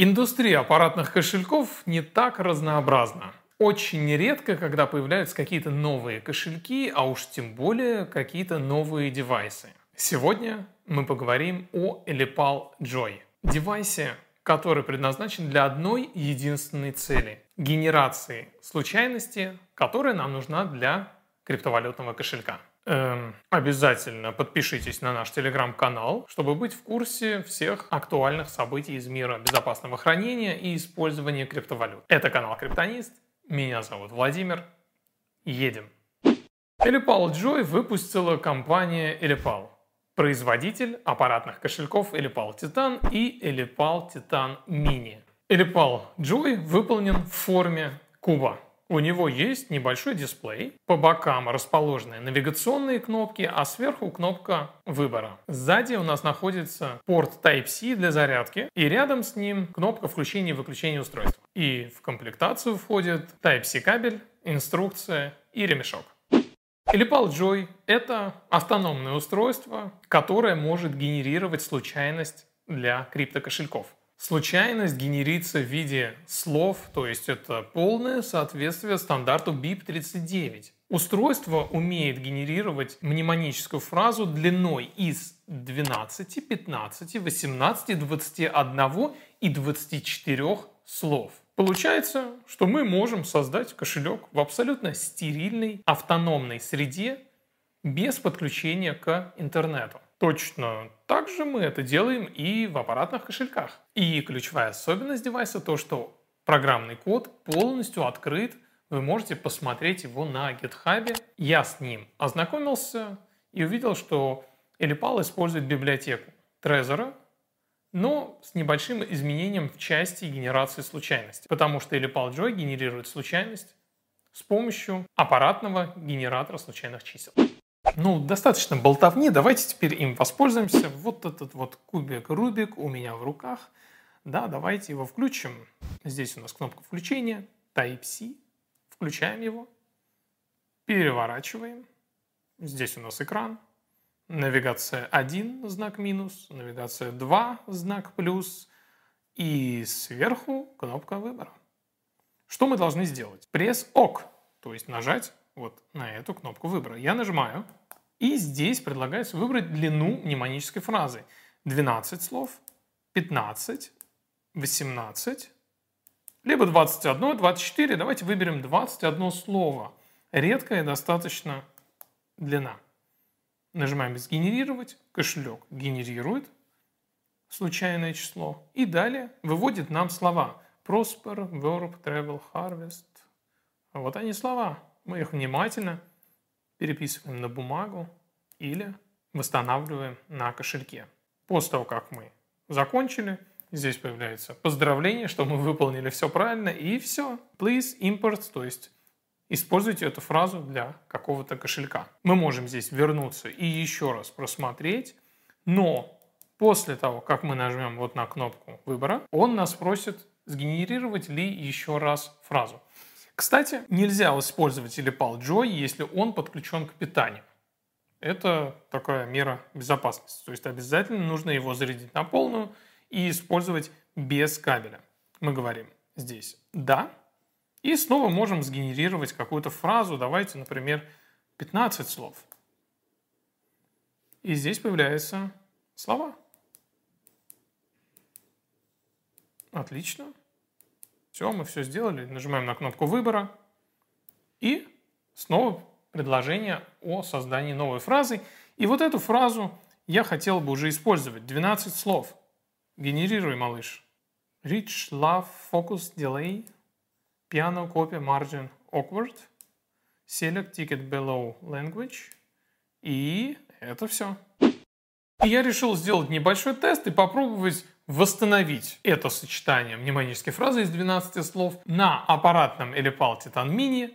Индустрия аппаратных кошельков не так разнообразна. Очень редко, когда появляются какие-то новые кошельки, а уж тем более какие-то новые девайсы. Сегодня мы поговорим о Elipal Joy. Девайсе, который предназначен для одной единственной цели – генерации случайности, которая нам нужна для криптовалютного кошелька. Эм, обязательно подпишитесь на наш телеграм-канал, чтобы быть в курсе всех актуальных событий из мира безопасного хранения и использования криптовалют. Это канал Криптонист. Меня зовут Владимир. Едем. Elipal Joy выпустила компания Elipal, производитель аппаратных кошельков Elipal Titan и Elipal Titan Mini. Elipal Joy выполнен в форме куба. У него есть небольшой дисплей, по бокам расположены навигационные кнопки, а сверху кнопка выбора. Сзади у нас находится порт Type-C для зарядки, и рядом с ним кнопка включения и выключения устройства. И в комплектацию входит Type-C кабель, инструкция и ремешок. Elipal Joy – это автономное устройство, которое может генерировать случайность для криптокошельков. Случайность генерится в виде слов, то есть это полное соответствие стандарту BIP39. Устройство умеет генерировать мнемоническую фразу длиной из 12, 15, 18, 21 и 24 слов. Получается, что мы можем создать кошелек в абсолютно стерильной автономной среде без подключения к интернету. Точно так же мы это делаем и в аппаратных кошельках. И ключевая особенность девайса то, что программный код полностью открыт, вы можете посмотреть его на GitHub. Я с ним ознакомился и увидел, что Elipal использует библиотеку Trezor, но с небольшим изменением в части генерации случайности, потому что Elipal Joy генерирует случайность с помощью аппаратного генератора случайных чисел. Ну, достаточно болтовни, давайте теперь им воспользуемся. Вот этот вот кубик Рубик у меня в руках. Да, давайте его включим. Здесь у нас кнопка включения, Type-C. Включаем его, переворачиваем. Здесь у нас экран. Навигация 1, знак минус, навигация 2, знак плюс. И сверху кнопка выбора. Что мы должны сделать? Пресс ОК, то есть нажать вот на эту кнопку выбора. Я нажимаю, и здесь предлагается выбрать длину мнемонической фразы. 12 слов, 15, 18, либо 21, 24. Давайте выберем 21 слово. Редкая достаточно длина. Нажимаем «Сгенерировать». Кошелек генерирует случайное число. И далее выводит нам слова. Prosper, verb, travel, harvest. Вот они слова. Мы их внимательно переписываем на бумагу или восстанавливаем на кошельке. После того, как мы закончили, здесь появляется поздравление, что мы выполнили все правильно, и все. Please import, то есть используйте эту фразу для какого-то кошелька. Мы можем здесь вернуться и еще раз просмотреть, но после того, как мы нажмем вот на кнопку выбора, он нас просит сгенерировать ли еще раз фразу. Кстати, нельзя использовать или Pal Joy, если он подключен к питанию. Это такая мера безопасности. То есть обязательно нужно его зарядить на полную и использовать без кабеля. Мы говорим здесь «да», и снова можем сгенерировать какую-то фразу. Давайте, например, 15 слов. И здесь появляются слова. Отлично. Все, мы все сделали. Нажимаем на кнопку выбора. И снова предложение о создании новой фразы. И вот эту фразу я хотел бы уже использовать. 12 слов. Генерируй, малыш. Rich, love, focus, delay, piano, copy, margin, awkward, select ticket below language. И это все. И я решил сделать небольшой тест и попробовать восстановить это сочетание мнемонической фразы из 12 слов на аппаратном Elipal Titan Mini,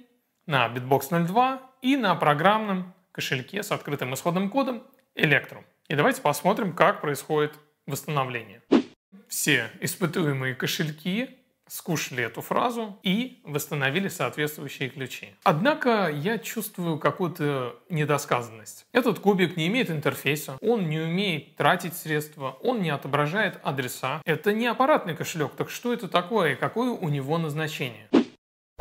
на Bitbox 02 и на программном кошельке с открытым исходным кодом Electrum. И давайте посмотрим, как происходит восстановление. Все испытуемые кошельки скушали эту фразу и восстановили соответствующие ключи. Однако я чувствую какую-то недосказанность. Этот кубик не имеет интерфейса, он не умеет тратить средства, он не отображает адреса. Это не аппаратный кошелек, так что это такое и какое у него назначение?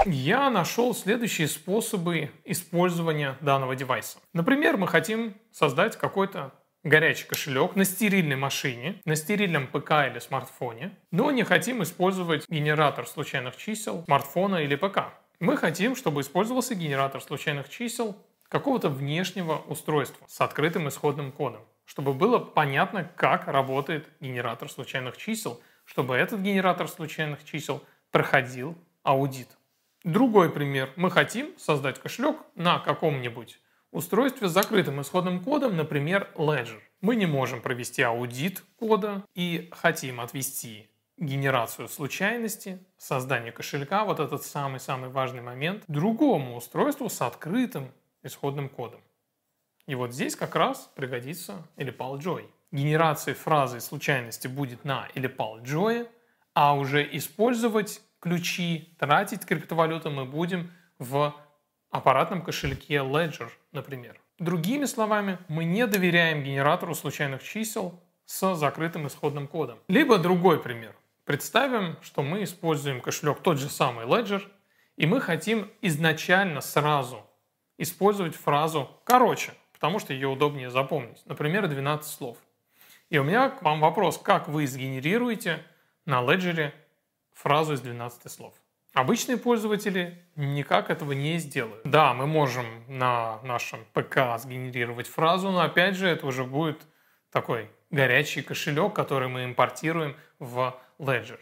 Я нашел следующие способы использования данного девайса. Например, мы хотим создать какой-то горячий кошелек на стерильной машине, на стерильном ПК или смартфоне, но не хотим использовать генератор случайных чисел смартфона или ПК. Мы хотим, чтобы использовался генератор случайных чисел какого-то внешнего устройства с открытым исходным кодом, чтобы было понятно, как работает генератор случайных чисел, чтобы этот генератор случайных чисел проходил аудит. Другой пример. Мы хотим создать кошелек на каком-нибудь устройстве с закрытым исходным кодом, например, Ledger. Мы не можем провести аудит кода и хотим отвести генерацию случайности, создание кошелька, вот этот самый-самый важный момент, другому устройству с открытым исходным кодом. И вот здесь как раз пригодится Elipal Joy. Генерация фразы случайности будет на Elipal Joy, а уже использовать ключи, тратить криптовалюту мы будем в аппаратном кошельке Ledger, например. Другими словами, мы не доверяем генератору случайных чисел с закрытым исходным кодом. Либо другой пример. Представим, что мы используем кошелек тот же самый Ledger, и мы хотим изначально сразу использовать фразу «короче», потому что ее удобнее запомнить. Например, 12 слов. И у меня к вам вопрос, как вы сгенерируете на Ledger фразу из 12 слов? Обычные пользователи никак этого не сделают. Да, мы можем на нашем ПК сгенерировать фразу, но опять же это уже будет такой горячий кошелек, который мы импортируем в Ledger.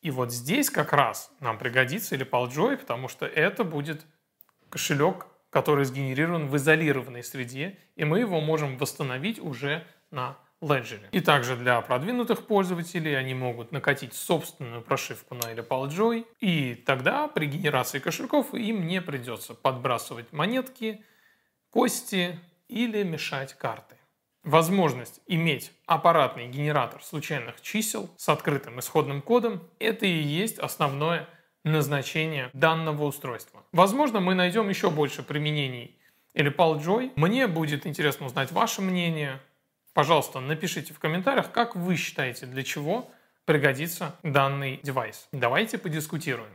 И вот здесь как раз нам пригодится или Joy, потому что это будет кошелек, который сгенерирован в изолированной среде, и мы его можем восстановить уже на Ledger. И также для продвинутых пользователей они могут накатить собственную прошивку на Joy, и тогда при генерации кошельков им не придется подбрасывать монетки, кости или мешать карты. Возможность иметь аппаратный генератор случайных чисел с открытым исходным кодом – это и есть основное назначение данного устройства. Возможно, мы найдем еще больше применений или Joy. Мне будет интересно узнать ваше мнение, Пожалуйста, напишите в комментариях, как вы считаете, для чего пригодится данный девайс. Давайте подискутируем.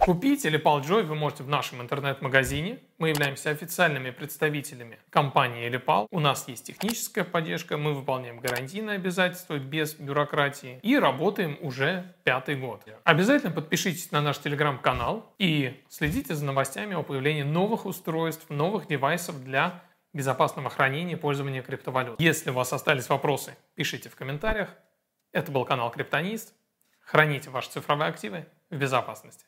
Купить или Joy вы можете в нашем интернет-магазине. Мы являемся официальными представителями компании Elipal. У нас есть техническая поддержка, мы выполняем гарантийные обязательства без бюрократии и работаем уже пятый год. Обязательно подпишитесь на наш телеграм-канал и следите за новостями о появлении новых устройств, новых девайсов для безопасного хранения и пользования криптовалют. Если у вас остались вопросы, пишите в комментариях. Это был канал Криптонист. Храните ваши цифровые активы в безопасности.